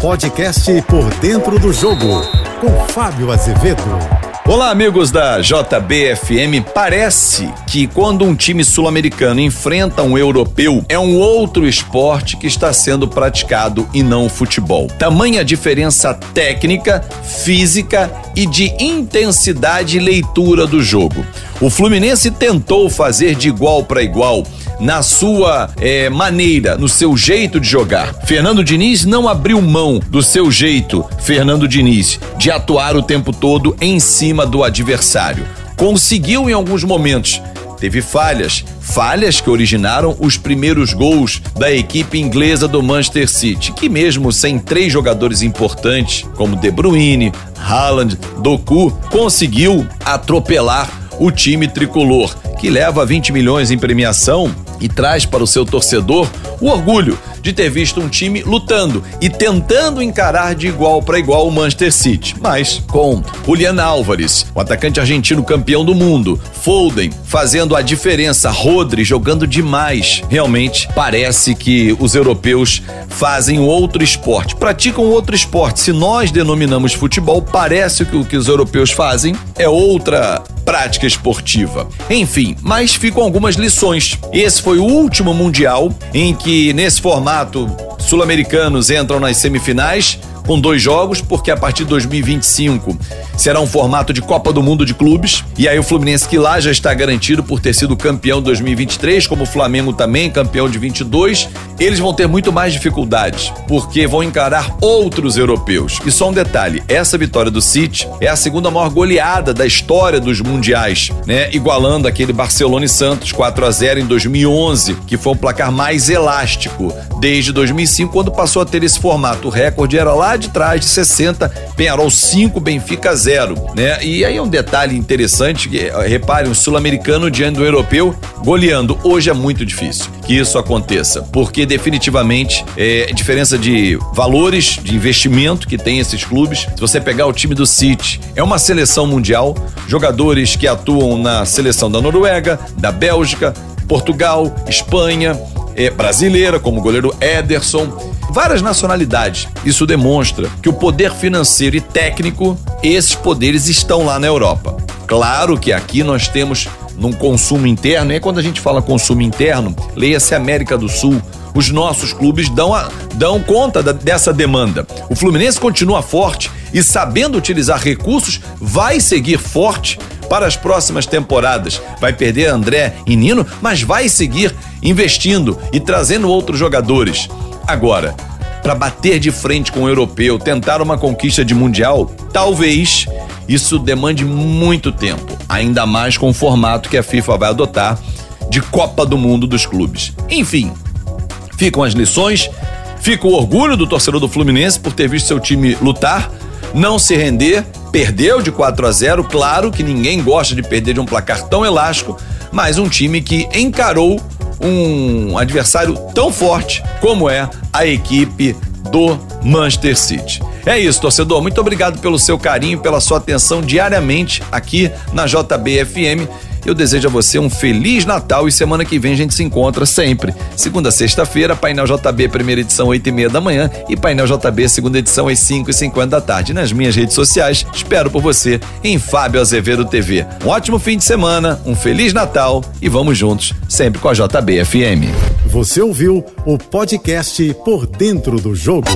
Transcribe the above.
Podcast Por Dentro do Jogo, com Fábio Azevedo. Olá, amigos da JBFM. Parece que quando um time sul-americano enfrenta um europeu, é um outro esporte que está sendo praticado e não o futebol. Tamanha diferença técnica, física e de intensidade e leitura do jogo. O Fluminense tentou fazer de igual para igual na sua é, maneira, no seu jeito de jogar. Fernando Diniz não abriu mão do seu jeito, Fernando Diniz, de atuar o tempo todo em cima do adversário. Conseguiu em alguns momentos. Teve falhas, falhas que originaram os primeiros gols da equipe inglesa do Manchester City, que mesmo sem três jogadores importantes, como De Bruyne, Haaland, Doku, conseguiu atropelar o time tricolor, que leva 20 milhões em premiação e traz para o seu torcedor o orgulho de ter visto um time lutando e tentando encarar de igual para igual o Manchester City. Mas com Julian Álvares, o atacante argentino campeão do mundo, Foden fazendo a diferença, Rodri jogando demais. Realmente parece que os europeus fazem outro esporte, praticam outro esporte. Se nós denominamos futebol, parece que o que os europeus fazem é outra prática esportiva. Enfim, mas ficam algumas lições. Esse foi o último Mundial em que, nesse formato, sul-americanos entram nas semifinais com dois jogos, porque a partir de 2025 será um formato de Copa do Mundo de clubes. E aí o Fluminense que lá já está garantido por ter sido campeão 2023, como o Flamengo também, campeão de 22, eles vão ter muito mais dificuldades, porque vão encarar outros europeus. E só um detalhe, essa vitória do City é a segunda maior goleada da história dos mundiais, né? Igualando aquele Barcelona e Santos 4 a 0 em 2011, que foi o placar mais elástico desde 2005, quando passou a ter esse formato. O recorde era lá de trás de 60, Penharol 5, Benfica 0, né? E aí é um detalhe interessante, que, repare, um sul-americano diante do europeu goleando. Hoje é muito difícil que isso aconteça, porque definitivamente é diferença de valores, de investimento que tem esses clubes. Se você pegar o time do City, é uma seleção mundial, jogadores que atuam na seleção da Noruega, da Bélgica, Portugal, Espanha, é, brasileira, como o goleiro Ederson várias nacionalidades. Isso demonstra que o poder financeiro e técnico, esses poderes estão lá na Europa. Claro que aqui nós temos num consumo interno, e quando a gente fala consumo interno, leia-se América do Sul, os nossos clubes dão, a, dão conta da, dessa demanda. O Fluminense continua forte e, sabendo utilizar recursos, vai seguir forte para as próximas temporadas. Vai perder André e Nino, mas vai seguir investindo e trazendo outros jogadores. Agora, para bater de frente com o europeu, tentar uma conquista de mundial, talvez isso demande muito tempo, ainda mais com o formato que a FIFA vai adotar de Copa do Mundo dos clubes. Enfim, ficam as lições, fica o orgulho do torcedor do Fluminense por ter visto seu time lutar, não se render, perdeu de 4 a 0, claro que ninguém gosta de perder de um placar tão elástico, mas um time que encarou um adversário tão forte como é a equipe do Manchester City. É isso, torcedor. Muito obrigado pelo seu carinho, pela sua atenção diariamente aqui na JBFM. Eu desejo a você um feliz Natal e semana que vem a gente se encontra sempre. Segunda, sexta-feira, Painel JB, primeira edição, oito e meia da manhã e Painel JB, segunda edição, às cinco e cinquenta da tarde. Nas minhas redes sociais, espero por você em Fábio Azevedo TV. Um ótimo fim de semana, um feliz Natal e vamos juntos, sempre com a JB FM. Você ouviu o podcast Por Dentro do Jogo.